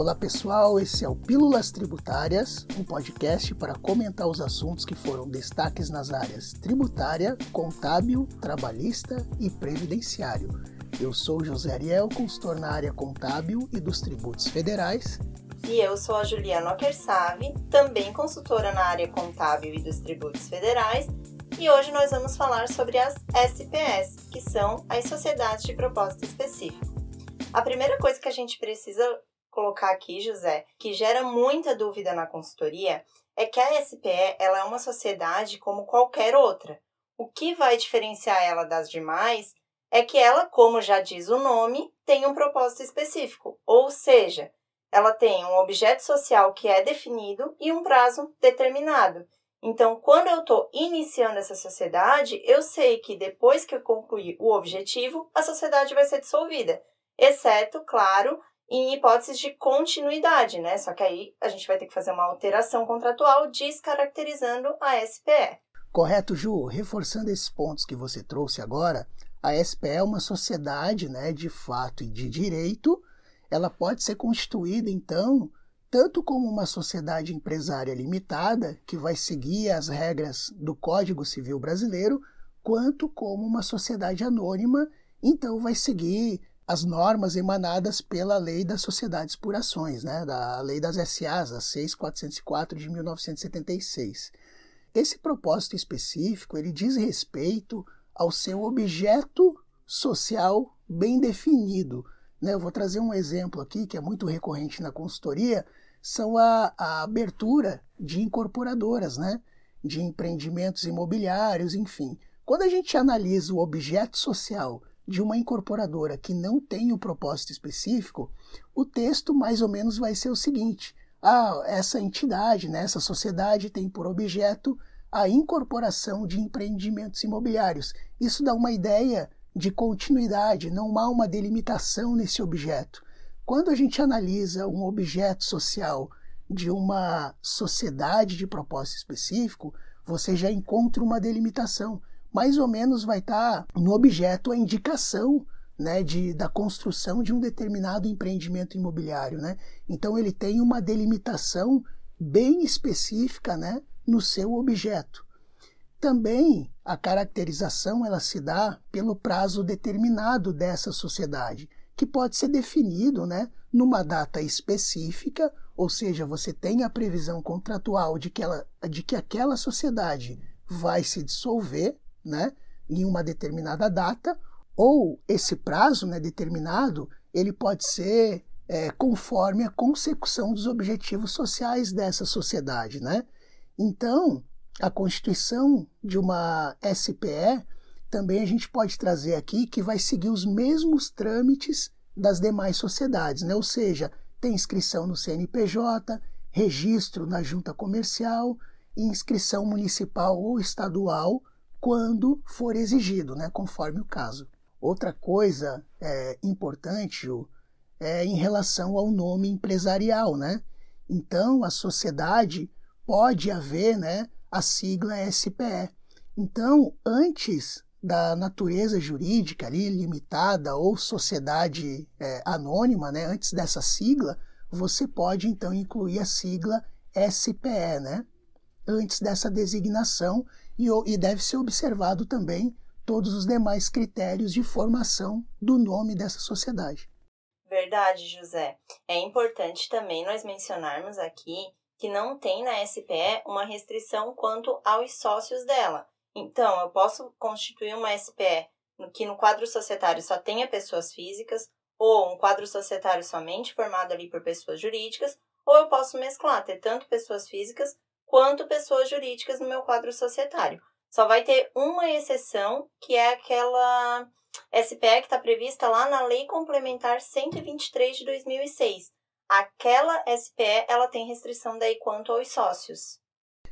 Olá pessoal, esse é o Pílulas Tributárias, um podcast para comentar os assuntos que foram destaques nas áreas tributária, contábil, trabalhista e previdenciário. Eu sou José Ariel, consultor na área contábil e dos tributos federais. E eu sou a Juliana Okersave, também consultora na área contábil e dos tributos federais. E hoje nós vamos falar sobre as SPS, que são as Sociedades de Propósito Específico. A primeira coisa que a gente precisa colocar aqui, José, que gera muita dúvida na consultoria, é que a SPE ela é uma sociedade como qualquer outra. O que vai diferenciar ela das demais é que ela, como já diz o nome, tem um propósito específico, ou seja, ela tem um objeto social que é definido e um prazo determinado. Então, quando eu estou iniciando essa sociedade, eu sei que depois que eu concluir o objetivo, a sociedade vai ser dissolvida, exceto, claro, em hipóteses de continuidade, né? Só que aí a gente vai ter que fazer uma alteração contratual descaracterizando a SPE. Correto, Ju. Reforçando esses pontos que você trouxe agora, a SPE é uma sociedade né, de fato e de direito. Ela pode ser constituída, então, tanto como uma sociedade empresária limitada, que vai seguir as regras do Código Civil Brasileiro, quanto como uma sociedade anônima, então vai seguir as normas emanadas pela Lei das Sociedades por Ações, né, da Lei das SAs, a 6404 de 1976. Esse propósito específico, ele diz respeito ao seu objeto social bem definido. Né? Eu vou trazer um exemplo aqui que é muito recorrente na consultoria, são a, a abertura de incorporadoras, né? de empreendimentos imobiliários, enfim. Quando a gente analisa o objeto social de uma incorporadora que não tem um propósito específico, o texto mais ou menos vai ser o seguinte: ah, essa entidade, né, essa sociedade tem por objeto a incorporação de empreendimentos imobiliários. Isso dá uma ideia de continuidade, não há uma delimitação nesse objeto. Quando a gente analisa um objeto social de uma sociedade de propósito específico, você já encontra uma delimitação mais ou menos vai estar tá no objeto a indicação né, de, da construção de um determinado empreendimento imobiliário. Né? Então, ele tem uma delimitação bem específica né, no seu objeto. Também a caracterização ela se dá pelo prazo determinado dessa sociedade, que pode ser definido né, numa data específica, ou seja, você tem a previsão contratual de que, ela, de que aquela sociedade vai se dissolver, né, em uma determinada data, ou esse prazo né, determinado ele pode ser é, conforme a consecução dos objetivos sociais dessa sociedade. Né? Então, a constituição de uma SPE também a gente pode trazer aqui que vai seguir os mesmos trâmites das demais sociedades, né? ou seja, tem inscrição no CNPJ, registro na junta comercial, inscrição municipal ou estadual quando for exigido, né, conforme o caso. Outra coisa é, importante é em relação ao nome empresarial. Né? Então, a sociedade pode haver né, a sigla SPE. Então, antes da natureza jurídica ali, limitada ou sociedade é, anônima, né, antes dessa sigla, você pode então incluir a sigla SPE, né? Antes dessa designação, e, e deve ser observado também todos os demais critérios de formação do nome dessa sociedade. Verdade, José. É importante também nós mencionarmos aqui que não tem na SPE uma restrição quanto aos sócios dela. Então, eu posso constituir uma SPE que no quadro societário só tenha pessoas físicas, ou um quadro societário somente formado ali por pessoas jurídicas, ou eu posso mesclar, ter tanto pessoas físicas quanto pessoas jurídicas no meu quadro societário. Só vai ter uma exceção, que é aquela SPE que está prevista lá na Lei Complementar 123 de 2006. Aquela SPE ela tem restrição daí quanto aos sócios.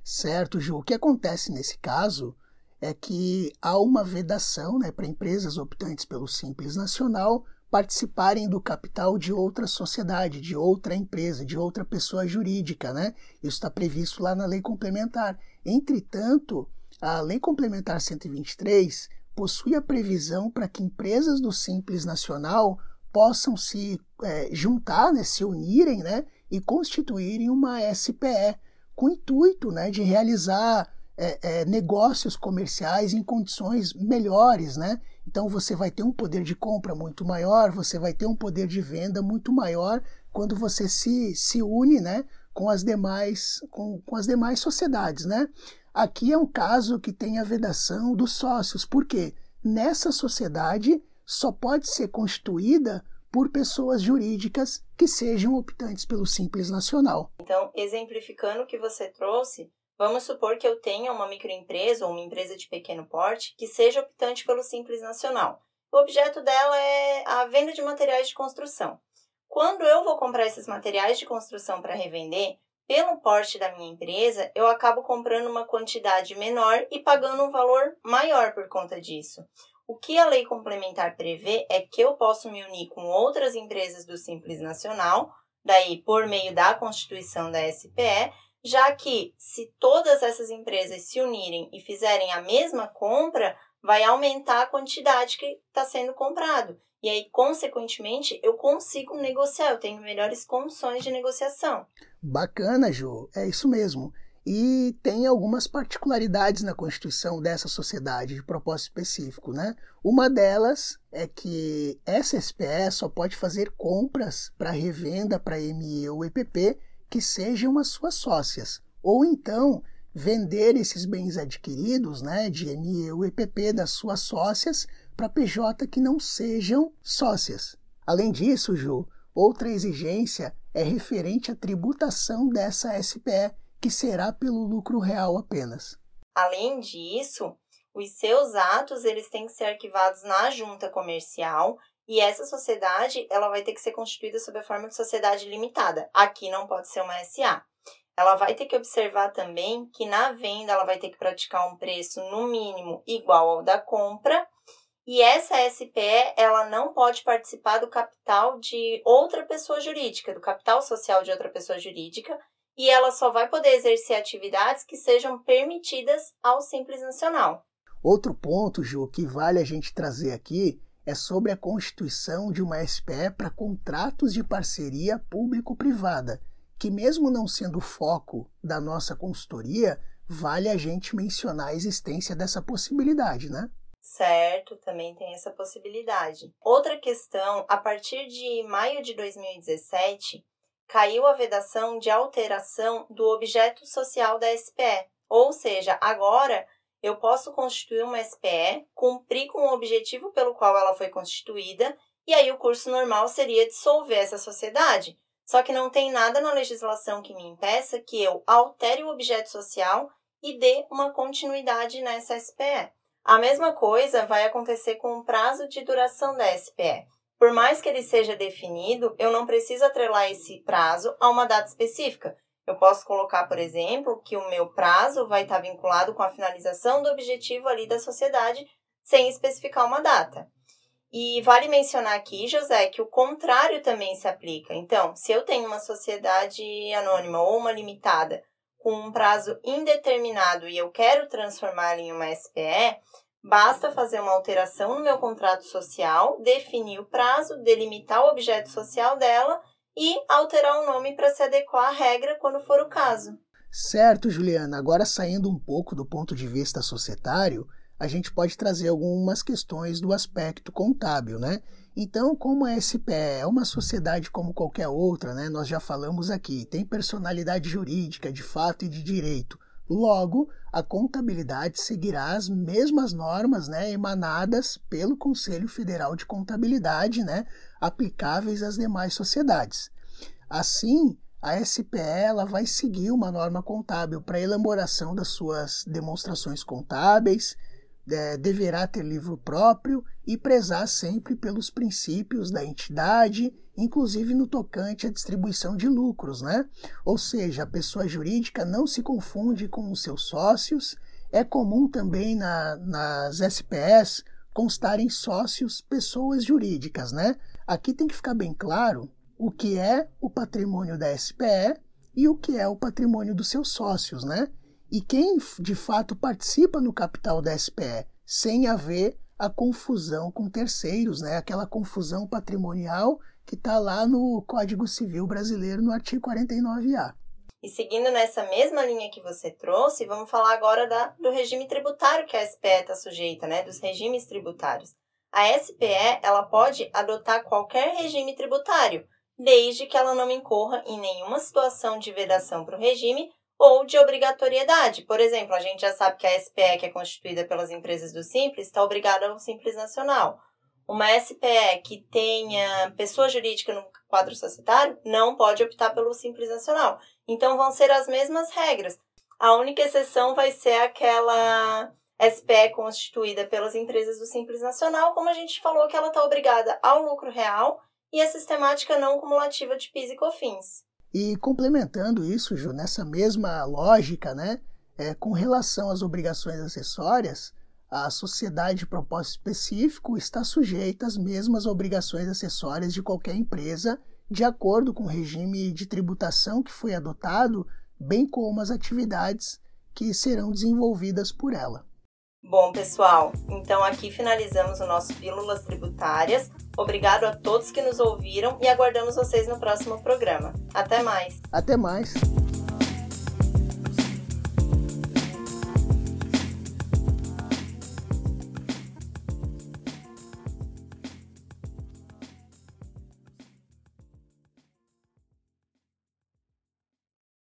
Certo, Ju. O que acontece nesse caso é que há uma vedação né, para empresas optantes pelo Simples Nacional participarem do capital de outra sociedade, de outra empresa, de outra pessoa jurídica, né? Isso está previsto lá na lei complementar. Entretanto, a lei complementar 123 possui a previsão para que empresas do Simples Nacional possam se é, juntar, né, se unirem né, e constituírem uma SPE, com o intuito né, de realizar é, é, negócios comerciais em condições melhores, né? Então você vai ter um poder de compra muito maior, você vai ter um poder de venda muito maior quando você se, se une, né? Com as demais com, com as demais sociedades, né? Aqui é um caso que tem a vedação dos sócios, porque nessa sociedade só pode ser constituída por pessoas jurídicas que sejam optantes pelo Simples Nacional. Então, exemplificando o que você trouxe, Vamos supor que eu tenha uma microempresa ou uma empresa de pequeno porte que seja optante pelo Simples Nacional. O objeto dela é a venda de materiais de construção. Quando eu vou comprar esses materiais de construção para revender, pelo porte da minha empresa, eu acabo comprando uma quantidade menor e pagando um valor maior por conta disso. O que a lei complementar prevê é que eu posso me unir com outras empresas do Simples Nacional, daí por meio da constituição da SPE, já que se todas essas empresas se unirem e fizerem a mesma compra, vai aumentar a quantidade que está sendo comprado. E aí, consequentemente, eu consigo negociar, eu tenho melhores condições de negociação. Bacana, Ju, é isso mesmo. E tem algumas particularidades na constituição dessa sociedade de propósito específico, né? Uma delas é que essa SPE só pode fazer compras para revenda para ME ou EPP que sejam as suas sócias, ou então vender esses bens adquiridos, né, de ME ou EPP das suas sócias para PJ que não sejam sócias. Além disso, Ju, outra exigência é referente à tributação dessa SPE, que será pelo lucro real apenas. Além disso, os seus atos eles têm que ser arquivados na junta comercial e essa sociedade, ela vai ter que ser constituída sob a forma de sociedade limitada. Aqui não pode ser uma SA. Ela vai ter que observar também que na venda ela vai ter que praticar um preço no mínimo igual ao da compra. E essa SPE, ela não pode participar do capital de outra pessoa jurídica, do capital social de outra pessoa jurídica, e ela só vai poder exercer atividades que sejam permitidas ao Simples Nacional. Outro ponto, Ju, que vale a gente trazer aqui é sobre a constituição de uma SPE para contratos de parceria público-privada, que, mesmo não sendo o foco da nossa consultoria, vale a gente mencionar a existência dessa possibilidade, né? Certo, também tem essa possibilidade. Outra questão, a partir de maio de 2017, caiu a vedação de alteração do objeto social da SPE, ou seja, agora eu posso constituir uma SPE, cumprir com o objetivo pelo qual ela foi constituída, e aí o curso normal seria dissolver essa sociedade. Só que não tem nada na legislação que me impeça que eu altere o objeto social e dê uma continuidade nessa SPE. A mesma coisa vai acontecer com o prazo de duração da SPE. Por mais que ele seja definido, eu não preciso atrelar esse prazo a uma data específica. Eu posso colocar, por exemplo, que o meu prazo vai estar vinculado com a finalização do objetivo ali da sociedade, sem especificar uma data. E vale mencionar aqui, José, que o contrário também se aplica. Então, se eu tenho uma sociedade anônima ou uma limitada com um prazo indeterminado e eu quero transformá-la em uma SPE, basta fazer uma alteração no meu contrato social, definir o prazo, delimitar o objeto social dela e alterar o nome para se adequar à regra quando for o caso. Certo, Juliana. Agora, saindo um pouco do ponto de vista societário, a gente pode trazer algumas questões do aspecto contábil, né? Então, como a SPE é uma sociedade como qualquer outra, né? Nós já falamos aqui, tem personalidade jurídica de fato e de direito. Logo, a contabilidade seguirá as mesmas normas né, emanadas pelo Conselho Federal de Contabilidade, né, aplicáveis às demais sociedades. Assim, a SPE ela vai seguir uma norma contábil para elaboração das suas demonstrações contábeis, é, deverá ter livro próprio e prezar sempre pelos princípios da entidade, inclusive no tocante à distribuição de lucros, né? Ou seja, a pessoa jurídica não se confunde com os seus sócios. É comum também na, nas SPS constarem sócios pessoas jurídicas, né? Aqui tem que ficar bem claro o que é o patrimônio da SPE e o que é o patrimônio dos seus sócios, né? E quem de fato participa no capital da SPE sem haver a confusão com terceiros, né? aquela confusão patrimonial que está lá no Código Civil Brasileiro, no artigo 49A. E seguindo nessa mesma linha que você trouxe, vamos falar agora da, do regime tributário que a SPE está sujeita, né? dos regimes tributários. A SPE ela pode adotar qualquer regime tributário, desde que ela não incorra em nenhuma situação de vedação para o regime ou de obrigatoriedade. Por exemplo, a gente já sabe que a SPE, que é constituída pelas empresas do Simples, está obrigada ao Simples Nacional. Uma SPE que tenha pessoa jurídica no quadro societário não pode optar pelo Simples Nacional. Então vão ser as mesmas regras. A única exceção vai ser aquela SPE constituída pelas empresas do Simples Nacional, como a gente falou que ela está obrigada ao lucro real e a sistemática não cumulativa de PIS e COFINS. E complementando isso, Ju, nessa mesma lógica, né, é, com relação às obrigações acessórias, a sociedade de propósito específico está sujeita às mesmas obrigações acessórias de qualquer empresa, de acordo com o regime de tributação que foi adotado, bem como as atividades que serão desenvolvidas por ela. Bom, pessoal, então aqui finalizamos o nosso Pílulas Tributárias. Obrigado a todos que nos ouviram e aguardamos vocês no próximo programa. Até mais! Até mais!